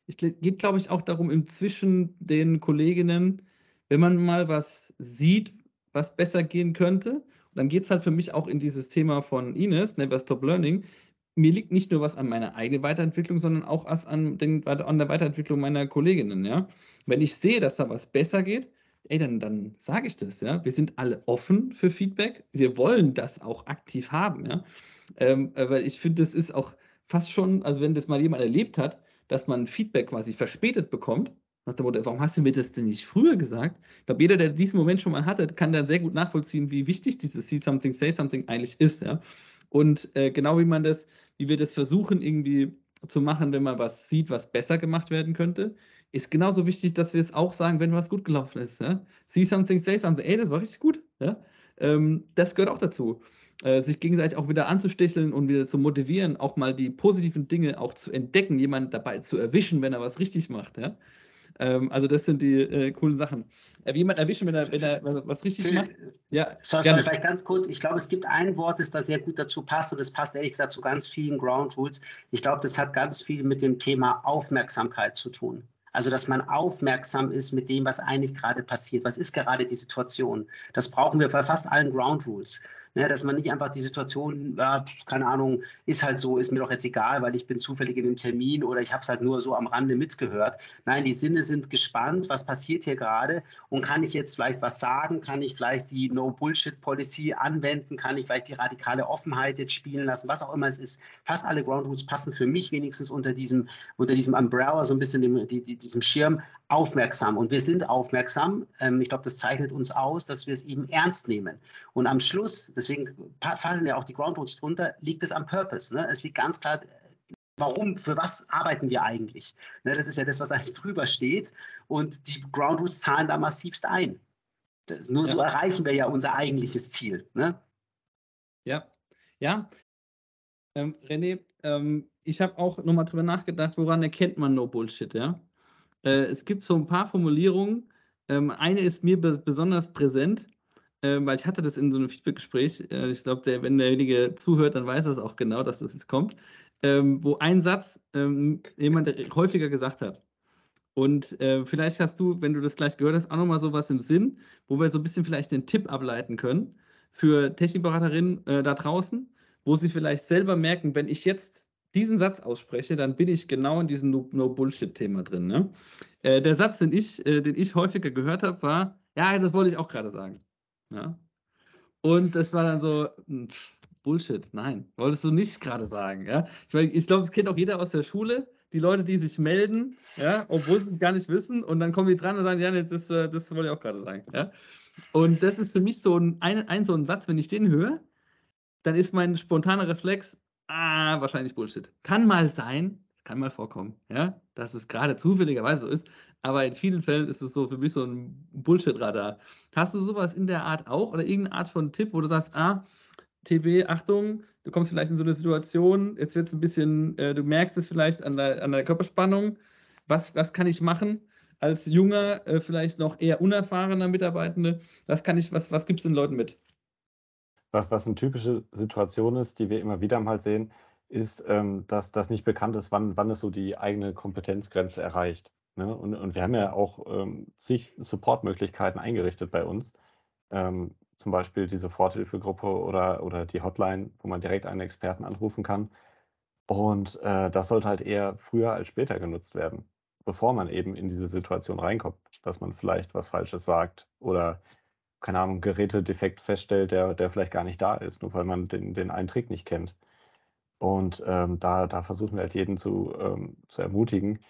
Es geht, glaube ich, auch darum, inzwischen den Kolleginnen, wenn man mal was sieht, was besser gehen könnte, dann geht es halt für mich auch in dieses Thema von Ines, Never Stop Learning, mir liegt nicht nur was an meiner eigenen Weiterentwicklung, sondern auch an, den, an der Weiterentwicklung meiner Kolleginnen, ja. Wenn ich sehe, dass da was besser geht, ey, dann, dann sage ich das, ja. Wir sind alle offen für Feedback. Wir wollen das auch aktiv haben, ja. Ähm, weil ich finde, das ist auch fast schon, also wenn das mal jemand erlebt hat, dass man Feedback quasi verspätet bekommt, nach dem Motto, warum hast du mir das denn nicht früher gesagt? Ich glaube, jeder, der diesen Moment schon mal hatte, kann da sehr gut nachvollziehen, wie wichtig dieses See Something, Say Something eigentlich ist, ja. Und äh, genau wie man das, wie wir das versuchen irgendwie zu machen, wenn man was sieht, was besser gemacht werden könnte, ist genauso wichtig, dass wir es auch sagen, wenn was gut gelaufen ist. Ja? See something, say something. Ey, das war richtig gut. Ja? Ähm, das gehört auch dazu. Äh, sich gegenseitig auch wieder anzusticheln und wieder zu motivieren, auch mal die positiven Dinge auch zu entdecken, jemanden dabei zu erwischen, wenn er was richtig macht. Ja? Ähm, also das sind die äh, coolen Sachen. Äh, jemand erwischen, wenn er, wenn er was richtig Phil, macht? Ja, sorry, sorry, vielleicht ganz kurz. Ich glaube, es gibt ein Wort, das da sehr gut dazu passt und das passt ehrlich gesagt zu ganz vielen Ground Rules. Ich glaube, das hat ganz viel mit dem Thema Aufmerksamkeit zu tun. Also, dass man aufmerksam ist mit dem, was eigentlich gerade passiert. Was ist gerade die Situation? Das brauchen wir bei fast allen Ground Rules. Ne, dass man nicht einfach die Situation, äh, keine Ahnung, ist halt so, ist mir doch jetzt egal, weil ich bin zufällig in dem Termin oder ich habe es halt nur so am Rande mitgehört. Nein, die Sinne sind gespannt, was passiert hier gerade und kann ich jetzt vielleicht was sagen, kann ich vielleicht die No-Bullshit-Policy anwenden, kann ich vielleicht die radikale Offenheit jetzt spielen lassen, was auch immer es ist. Fast alle Ground Rules passen für mich wenigstens unter diesem, unter diesem Umbrella, so ein bisschen dem, die, die, diesem Schirm aufmerksam. Und wir sind aufmerksam. Ähm, ich glaube, das zeichnet uns aus, dass wir es eben ernst nehmen. Und am Schluss, deswegen fallen ja auch die Ground Rules drunter, liegt es am Purpose. Ne? Es liegt ganz klar, warum, für was arbeiten wir eigentlich? Ne, das ist ja das, was eigentlich drüber steht. Und die Ground Rules zahlen da massivst ein. Das, nur ja. so erreichen wir ja unser eigentliches Ziel. Ne? Ja, ja. Ähm, René, ähm, ich habe auch nochmal drüber nachgedacht, woran erkennt man No Bullshit, ja? Äh, es gibt so ein paar Formulierungen. Ähm, eine ist mir besonders präsent äh, weil ich hatte das in so einem Feedback-Gespräch. Äh, ich glaube, wenn derjenige zuhört, dann weiß er es auch genau, dass das jetzt kommt. Ähm, wo ein Satz ähm, jemand häufiger gesagt hat. Und äh, vielleicht hast du, wenn du das gleich gehört hast, auch nochmal sowas im Sinn, wo wir so ein bisschen vielleicht den Tipp ableiten können für Technikberaterinnen äh, da draußen, wo sie vielleicht selber merken, wenn ich jetzt diesen Satz ausspreche, dann bin ich genau in diesem No-Bullshit-Thema drin. Ne? Der Satz, den ich, den ich häufiger gehört habe, war, ja, das wollte ich auch gerade sagen. Ja? Und das war dann so, hm, pff, Bullshit, nein, wolltest du nicht gerade sagen. Ja? Ich, mein, ich glaube, es kennt auch jeder aus der Schule, die Leute, die sich melden, ja, obwohl sie gar nicht wissen, und dann kommen die dran und sagen, ja, das, äh, das wollte ich auch gerade sagen. Ja? Und das ist für mich so ein, ein, ein, so ein Satz, wenn ich den höre, dann ist mein spontaner Reflex, ah, wahrscheinlich Bullshit. Kann mal sein, kann mal vorkommen, ja, dass es gerade zufälligerweise so ist, aber in vielen Fällen ist es so für mich so ein Bullshit-Radar. Hast du sowas in der Art auch oder irgendeine Art von Tipp, wo du sagst, ah, TB, Achtung, du kommst vielleicht in so eine Situation, jetzt wird es ein bisschen, äh, du merkst es vielleicht an der, an der Körperspannung, was, was kann ich machen? Als junger, äh, vielleicht noch eher unerfahrener Mitarbeitende, was kann ich, was, was gibt es den Leuten mit? Was, was eine typische Situation ist, die wir immer wieder mal sehen, ist, ähm, dass das nicht bekannt ist, wann, wann es so die eigene Kompetenzgrenze erreicht. Ne? Und, und wir haben ja auch ähm, zig Supportmöglichkeiten eingerichtet bei uns. Ähm, zum Beispiel die Soforthilfegruppe oder, oder die Hotline, wo man direkt einen Experten anrufen kann. Und äh, das sollte halt eher früher als später genutzt werden, bevor man eben in diese Situation reinkommt, dass man vielleicht was Falsches sagt oder, keine Ahnung, Gerätedefekt feststellt, der, der vielleicht gar nicht da ist, nur weil man den, den einen Trick nicht kennt. Und ähm, da, da versuchen wir halt jeden zu, ähm, zu ermutigen,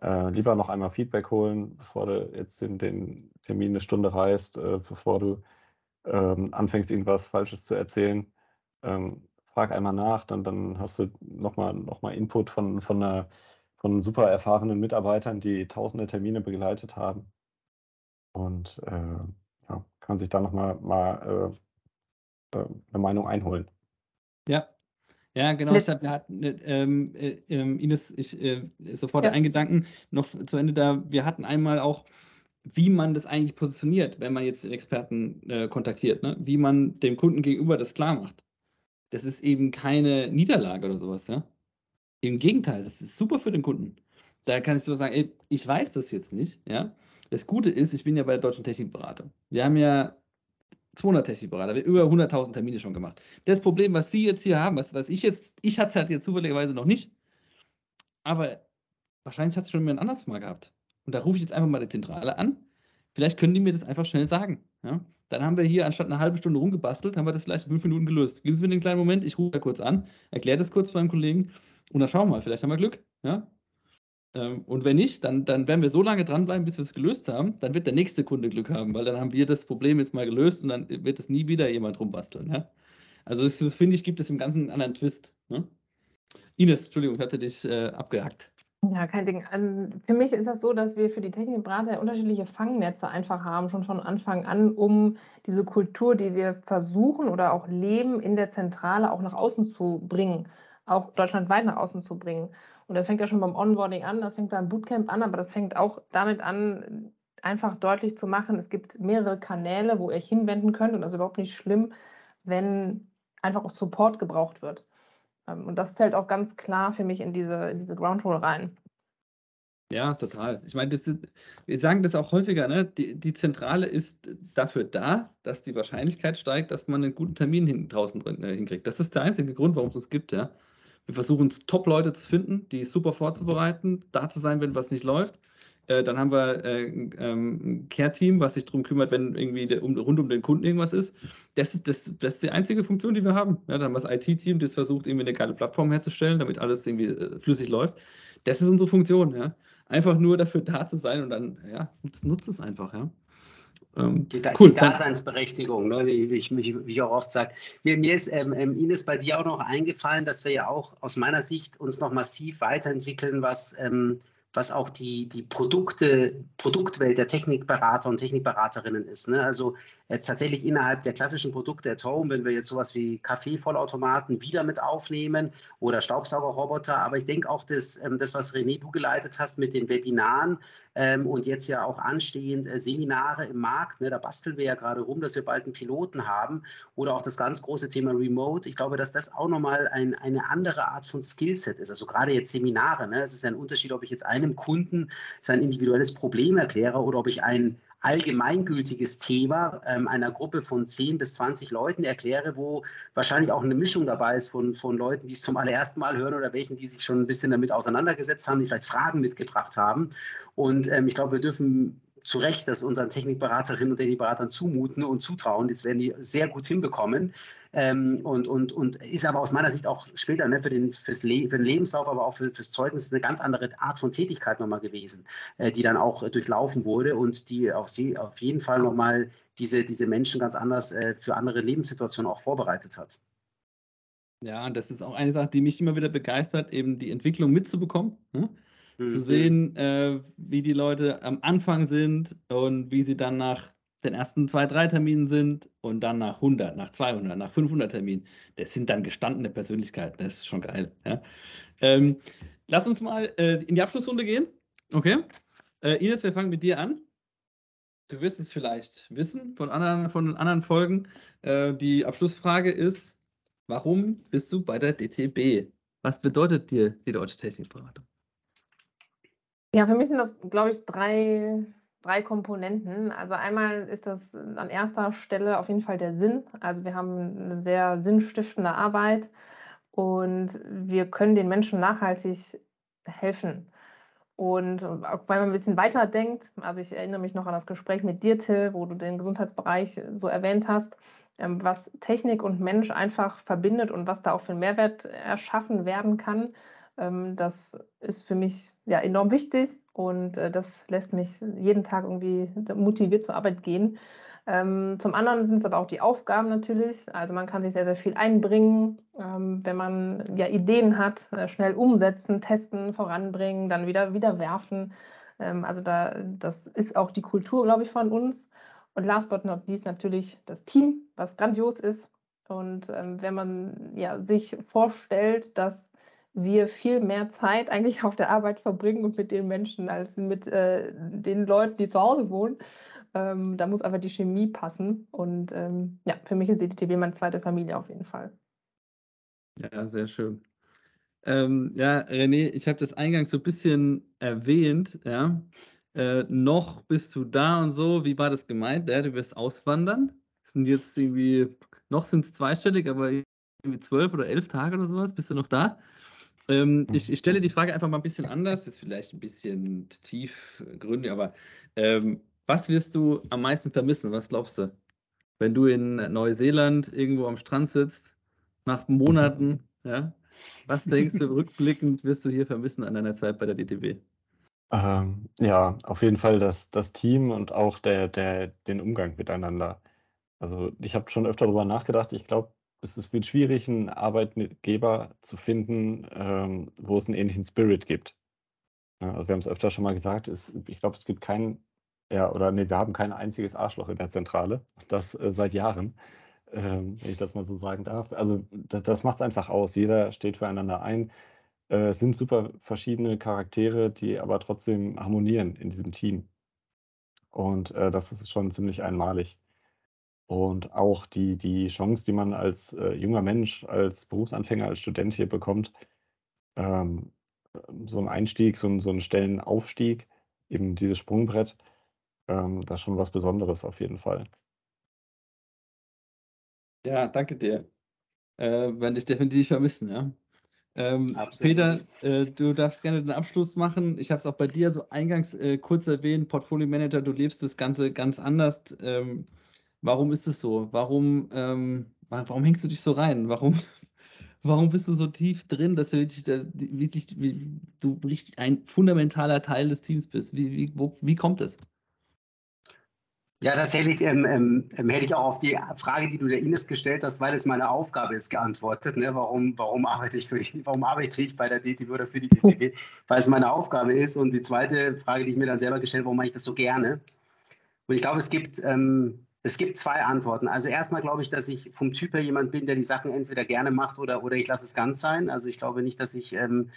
äh, lieber noch einmal Feedback holen, bevor du jetzt den, den Termin eine Stunde reist, äh, bevor du ähm, anfängst, irgendwas Falsches zu erzählen. Ähm, frag einmal nach, dann, dann hast du nochmal noch mal Input von, von, einer, von super erfahrenen Mitarbeitern, die tausende Termine begleitet haben. Und äh, ja, kann sich da nochmal mal, äh, äh, eine Meinung einholen. Ja, ja, genau. Ich hab, wir hatten, ähm, äh, ähm, Ines, ich äh, sofort ja. einen Gedanken noch zu Ende da. Wir hatten einmal auch, wie man das eigentlich positioniert, wenn man jetzt den Experten äh, kontaktiert, ne? wie man dem Kunden gegenüber das klar macht. Das ist eben keine Niederlage oder sowas, ja. Im Gegenteil, das ist super für den Kunden. Da kann ich so sagen, ey, ich weiß das jetzt nicht, ja. Das Gute ist, ich bin ja bei der Deutschen Technikberatung. Wir haben ja 200 Technikberater, über 100.000 Termine schon gemacht. Das Problem, was Sie jetzt hier haben, was, was ich jetzt, ich hatte es halt jetzt zufälligerweise noch nicht, aber wahrscheinlich hat es schon jemand anders mal gehabt. Und da rufe ich jetzt einfach mal die Zentrale an. Vielleicht können die mir das einfach schnell sagen. Ja? Dann haben wir hier anstatt eine halbe Stunde rumgebastelt, haben wir das vielleicht in fünf Minuten gelöst. Geben Sie mir den kleinen Moment, ich rufe da kurz an, erkläre das kurz meinem Kollegen und dann schauen wir mal, vielleicht haben wir Glück. Ja? Ähm, und wenn nicht, dann, dann werden wir so lange dranbleiben, bis wir es gelöst haben. Dann wird der nächste Kunde Glück haben, weil dann haben wir das Problem jetzt mal gelöst und dann wird es nie wieder jemand rumbasteln. Ja? Also das finde ich, gibt es im Ganzen einen anderen Twist. Ne? Ines, Entschuldigung, ich hatte dich äh, abgehackt. Ja, kein Ding. Für mich ist das so, dass wir für die Technikberater unterschiedliche Fangnetze einfach haben, schon von Anfang an, um diese Kultur, die wir versuchen oder auch leben, in der Zentrale auch nach außen zu bringen, auch deutschlandweit nach außen zu bringen. Und das fängt ja schon beim Onboarding an, das fängt beim Bootcamp an, aber das fängt auch damit an, einfach deutlich zu machen, es gibt mehrere Kanäle, wo ihr euch hinwenden könnt und das ist überhaupt nicht schlimm, wenn einfach auch Support gebraucht wird. Ähm, und das zählt auch ganz klar für mich in diese, in diese Ground Rule rein. Ja, total. Ich meine, das, wir sagen das auch häufiger, ne? Die, die, Zentrale ist dafür da, dass die Wahrscheinlichkeit steigt, dass man einen guten Termin hin, draußen drin äh, hinkriegt. Das ist der einzige Grund, warum es es gibt, ja. Wir versuchen Top-Leute zu finden, die super vorzubereiten, da zu sein, wenn was nicht läuft. Äh, dann haben wir äh, ähm, ein Care-Team, was sich darum kümmert, wenn irgendwie der, um, rund um den Kunden irgendwas ist. Das ist, das, das ist die einzige Funktion, die wir haben. Ja, dann haben wir das IT-Team, das versucht, irgendwie eine geile Plattform herzustellen, damit alles irgendwie äh, flüssig läuft. Das ist unsere Funktion. Ja. Einfach nur dafür da zu sein und dann, ja, nutzt, nutzt es einfach. Ja. Ähm, die, cool, die Daseinsberechtigung, ne, wie, wie, ich, wie, ich, auch oft sage. Mir, mir ist, ähm, ähm, Ines, bei dir auch noch eingefallen, dass wir ja auch aus meiner Sicht uns noch massiv weiterentwickeln, was, ähm, was auch die, die Produkte, Produktwelt der Technikberater und Technikberaterinnen ist. Ne? Also jetzt tatsächlich innerhalb der klassischen Produkte at Home, wenn wir jetzt sowas wie Kaffeevollautomaten wieder mit aufnehmen oder Staubsaugerroboter, aber ich denke auch, dass, ähm, das, was René du geleitet hast mit den Webinaren ähm, und jetzt ja auch anstehend äh, Seminare im Markt, ne, da basteln wir ja gerade rum, dass wir bald einen Piloten haben oder auch das ganz große Thema Remote. Ich glaube, dass das auch nochmal ein, eine andere Art von Skillset ist. Also gerade jetzt Seminare, ne, es ist ein Unterschied, ob ich jetzt einem Kunden sein individuelles Problem erkläre oder ob ich ein allgemeingültiges Thema ähm, einer Gruppe von 10 bis 20 Leuten erkläre, wo wahrscheinlich auch eine Mischung dabei ist von, von Leuten, die es zum allerersten Mal hören oder welchen, die sich schon ein bisschen damit auseinandergesetzt haben, die vielleicht Fragen mitgebracht haben. Und ähm, ich glaube, wir dürfen zu Recht das unseren Technikberaterinnen und Technikberatern zumuten und zutrauen. Das werden die sehr gut hinbekommen. Ähm, und, und, und ist aber aus meiner Sicht auch später ne, für, den, fürs Le für den Lebenslauf, aber auch für, fürs Zeugnis eine ganz andere Art von Tätigkeit nochmal gewesen, äh, die dann auch äh, durchlaufen wurde und die auf, sie, auf jeden Fall nochmal diese, diese Menschen ganz anders äh, für andere Lebenssituationen auch vorbereitet hat. Ja, das ist auch eine Sache, die mich immer wieder begeistert, eben die Entwicklung mitzubekommen. Ne? Mhm. Zu sehen, äh, wie die Leute am Anfang sind und wie sie dann nach den ersten zwei, drei Terminen sind und dann nach 100, nach 200, nach 500 Terminen. Das sind dann gestandene Persönlichkeiten. Das ist schon geil. Ja? Ähm, lass uns mal äh, in die Abschlussrunde gehen. Okay. Äh, Ines, wir fangen mit dir an. Du wirst es vielleicht wissen von anderen, von anderen Folgen. Äh, die Abschlussfrage ist, warum bist du bei der DTB? Was bedeutet dir die Deutsche Technikberatung? Ja, für mich sind das, glaube ich, drei drei Komponenten. Also einmal ist das an erster Stelle auf jeden Fall der Sinn. Also wir haben eine sehr sinnstiftende Arbeit und wir können den Menschen nachhaltig helfen. Und auch wenn man ein bisschen weiter denkt, also ich erinnere mich noch an das Gespräch mit dir, Till, wo du den Gesundheitsbereich so erwähnt hast, ähm, was Technik und Mensch einfach verbindet und was da auch für einen Mehrwert erschaffen werden kann. Ähm, das ist für mich ja enorm wichtig und äh, das lässt mich jeden Tag irgendwie motiviert zur Arbeit gehen. Ähm, zum anderen sind es aber auch die Aufgaben natürlich. Also man kann sich sehr, sehr viel einbringen, ähm, wenn man ja Ideen hat, äh, schnell umsetzen, testen, voranbringen, dann wieder, wieder werfen. also da, das ist auch die Kultur, glaube ich, von uns. Und last but not least natürlich das Team, was grandios ist. Und wenn man ja, sich vorstellt, dass wir viel mehr Zeit eigentlich auf der Arbeit verbringen und mit den Menschen als mit äh, den Leuten, die zu Hause wohnen. Ähm, da muss einfach die Chemie passen. Und ähm, ja, für mich ist die DTW meine zweite Familie auf jeden Fall. Ja, sehr schön. Ähm, ja, René, ich habe das eingangs so ein bisschen erwähnt, ja. Äh, noch bist du da und so. Wie war das gemeint? Ja, du wirst auswandern. Sind jetzt irgendwie, noch sind es zweistellig, aber irgendwie zwölf oder elf Tage oder sowas. Bist du noch da? Ähm, ich, ich, stelle die Frage einfach mal ein bisschen anders, ist vielleicht ein bisschen tiefgründig, aber ähm, was wirst du am meisten vermissen? Was glaubst du? Wenn du in Neuseeland irgendwo am Strand sitzt, nach Monaten, ja, was denkst du rückblickend wirst du hier vermissen an deiner Zeit bei der DTW? Ähm, ja, auf jeden Fall das, das Team und auch der, der, den Umgang miteinander. Also ich habe schon öfter darüber nachgedacht. Ich glaube, es wird schwierig, einen Arbeitgeber zu finden, ähm, wo es einen ähnlichen Spirit gibt. Ja, also wir haben es öfter schon mal gesagt, es, ich glaube, es gibt keinen, ja, oder nee, wir haben kein einziges Arschloch in der Zentrale, das äh, seit Jahren, ähm, wenn ich das mal so sagen darf. Also das, das macht es einfach aus. Jeder steht füreinander ein. Äh, es sind super verschiedene Charaktere, die aber trotzdem harmonieren in diesem Team. Und äh, das ist schon ziemlich einmalig. Und auch die, die Chance, die man als äh, junger Mensch, als Berufsanfänger, als Student hier bekommt, ähm, so ein Einstieg, so so ein Stellenaufstieg, eben dieses Sprungbrett, ähm, das ist schon was Besonderes auf jeden Fall. Ja, danke dir. Äh, werde ich definitiv vermissen, ja. Ähm, Peter, äh, du darfst gerne den Abschluss machen. Ich habe es auch bei dir so eingangs äh, kurz erwähnt, Portfolio Manager, du lebst das Ganze ganz anders. Ähm, Warum ist es so? Warum, ähm, warum hängst du dich so rein? Warum, warum bist du so tief drin, dass du wirklich, wirklich wie, du richtig ein fundamentaler Teil des Teams bist? Wie, wie, wo, wie kommt es? Ja, tatsächlich ähm, ähm, ähm, hätte ich auch auf die Frage, die du der Ines gestellt hast, weil es meine Aufgabe ist, geantwortet. Ne? Warum, warum, arbeite ich für die, warum arbeite ich bei der DTV oder für die DTV? weil es meine Aufgabe ist. Und die zweite Frage, die ich mir dann selber gestellt habe, warum mache ich das so gerne? Und ich glaube, es gibt ähm, es gibt zwei Antworten. Also erstmal glaube ich, dass ich vom Typ her jemand bin, der die Sachen entweder gerne macht oder, oder ich lasse es ganz sein. Also ich glaube nicht, dass ich ähm,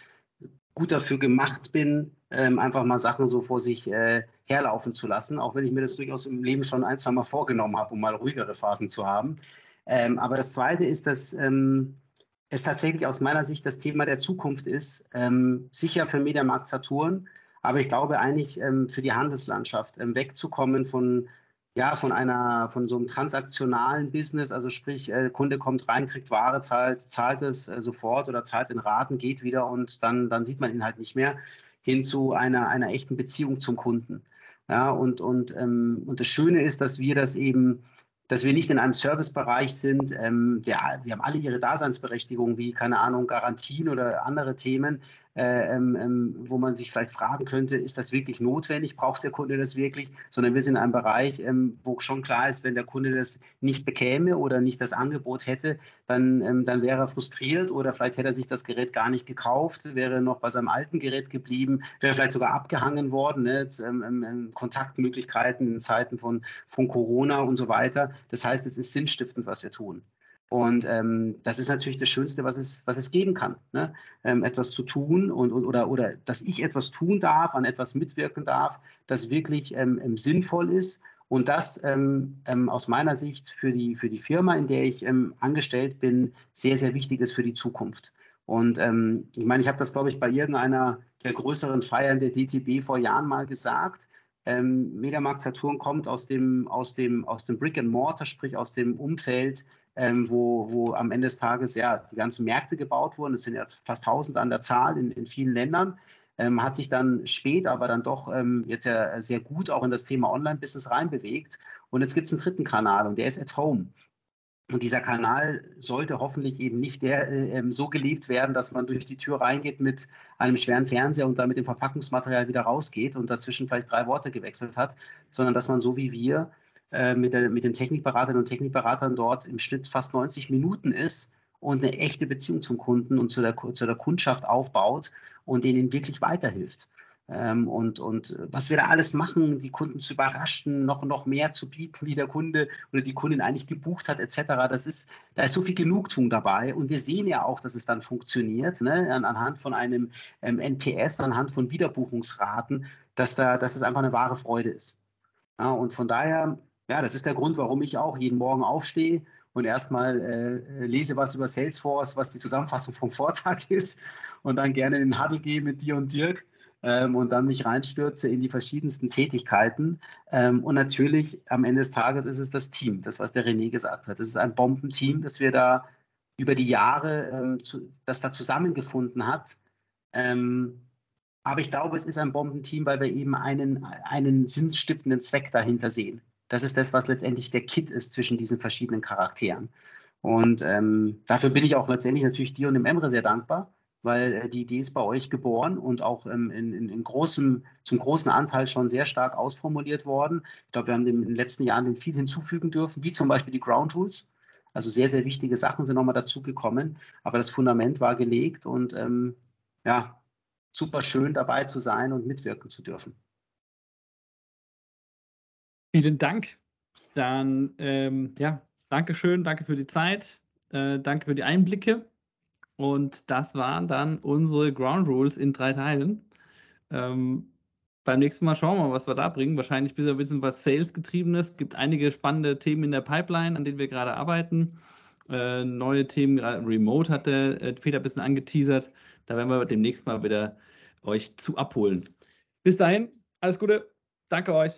gut dafür gemacht bin, ähm, einfach mal Sachen so vor sich äh, herlaufen zu lassen, auch wenn ich mir das durchaus im Leben schon ein, zwei Mal vorgenommen habe, um mal ruhigere Phasen zu haben. Ähm, aber das Zweite ist, dass ähm, es tatsächlich aus meiner Sicht das Thema der Zukunft ist, ähm, sicher für Mediamarkt Saturn, aber ich glaube eigentlich ähm, für die Handelslandschaft, wegzukommen von ja, von einer, von so einem transaktionalen Business, also sprich, äh, Kunde kommt rein, kriegt Ware, zahlt, zahlt es äh, sofort oder zahlt in Raten, geht wieder und dann, dann sieht man ihn halt nicht mehr, hin zu einer, einer echten Beziehung zum Kunden. Ja, und, und, ähm, und das Schöne ist, dass wir das eben, dass wir nicht in einem Servicebereich sind. Ähm, wir, wir haben alle ihre Daseinsberechtigung, wie, keine Ahnung, Garantien oder andere Themen. Äh, ähm, ähm, wo man sich vielleicht fragen könnte, ist das wirklich notwendig? Braucht der Kunde das wirklich? Sondern wir sind in einem Bereich, ähm, wo schon klar ist, wenn der Kunde das nicht bekäme oder nicht das Angebot hätte, dann, ähm, dann wäre er frustriert oder vielleicht hätte er sich das Gerät gar nicht gekauft, wäre noch bei seinem alten Gerät geblieben, wäre vielleicht sogar abgehangen worden, ne? Jetzt, ähm, Kontaktmöglichkeiten in Zeiten von, von Corona und so weiter. Das heißt, es ist sinnstiftend, was wir tun. Und ähm, das ist natürlich das Schönste, was es, was es geben kann. Ne? Ähm, etwas zu tun und, und, oder, oder dass ich etwas tun darf, an etwas mitwirken darf, das wirklich ähm, ähm sinnvoll ist und das ähm, ähm, aus meiner Sicht für die, für die Firma, in der ich angestellt bin, sehr, sehr wichtig ist für die Zukunft. Und ich meine, ich habe das, glaube ich, bei irgendeiner der größeren Feiern der DTB vor Jahren mal gesagt. Ähm, Mediamarkt Saturn kommt aus dem, aus dem, aus dem Brick and Mortar, sprich aus dem Umfeld ähm, wo, wo am Ende des Tages ja die ganzen Märkte gebaut wurden. Es sind ja fast 1000 an der Zahl in, in vielen Ländern. Ähm, hat sich dann spät, aber dann doch ähm, jetzt ja sehr gut auch in das Thema Online-Business reinbewegt. Und jetzt gibt es einen dritten Kanal und der ist at home. Und dieser Kanal sollte hoffentlich eben nicht der, äh, ähm, so gelebt werden, dass man durch die Tür reingeht mit einem schweren Fernseher und dann mit dem Verpackungsmaterial wieder rausgeht und dazwischen vielleicht drei Worte gewechselt hat, sondern dass man so wie wir äh, mit, der, mit den Technikberatern und Technikberatern dort im Schnitt fast 90 Minuten ist und eine echte Beziehung zum Kunden und zu der, zu der Kundschaft aufbaut und denen wirklich weiterhilft. Ähm, und, und was wir da alles machen, die Kunden zu überraschen, noch, noch mehr zu bieten, wie der Kunde oder die Kundin eigentlich gebucht hat, etc. Das ist, da ist so viel Genugtuung dabei. Und wir sehen ja auch, dass es dann funktioniert, ne? An, anhand von einem ähm, NPS, anhand von Wiederbuchungsraten, dass, da, dass es einfach eine wahre Freude ist. Ja, und von daher ja, das ist der Grund, warum ich auch jeden Morgen aufstehe und erstmal äh, lese was über Salesforce, was die Zusammenfassung vom Vortag ist und dann gerne in den Huddle gehe mit dir und Dirk ähm, und dann mich reinstürze in die verschiedensten Tätigkeiten. Ähm, und natürlich am Ende des Tages ist es das Team, das, was der René gesagt hat. Es ist ein Bombenteam, das wir da über die Jahre, ähm, zu, das da zusammengefunden hat. Ähm, aber ich glaube, es ist ein Bombenteam, weil wir eben einen, einen sinnstiftenden Zweck dahinter sehen. Das ist das, was letztendlich der Kit ist zwischen diesen verschiedenen Charakteren. Und ähm, dafür bin ich auch letztendlich natürlich dir und dem Emre sehr dankbar, weil äh, die Idee ist bei euch geboren und auch ähm, in, in, in großem, zum großen Anteil schon sehr stark ausformuliert worden. Ich glaube, wir haben in den letzten Jahren dem viel hinzufügen dürfen, wie zum Beispiel die Ground Rules. Also sehr, sehr wichtige Sachen sind nochmal dazugekommen, aber das Fundament war gelegt und ähm, ja, super schön dabei zu sein und mitwirken zu dürfen. Vielen Dank. Dann, ähm, ja, Dankeschön, danke für die Zeit, äh, danke für die Einblicke. Und das waren dann unsere Ground Rules in drei Teilen. Ähm, beim nächsten Mal schauen wir mal, was wir da bringen. Wahrscheinlich ein bisschen was Sales-getriebenes. Es gibt einige spannende Themen in der Pipeline, an denen wir gerade arbeiten. Äh, neue Themen, gerade Remote hat der äh, Peter ein bisschen angeteasert. Da werden wir demnächst mal wieder euch zu abholen. Bis dahin, alles Gute. Danke euch.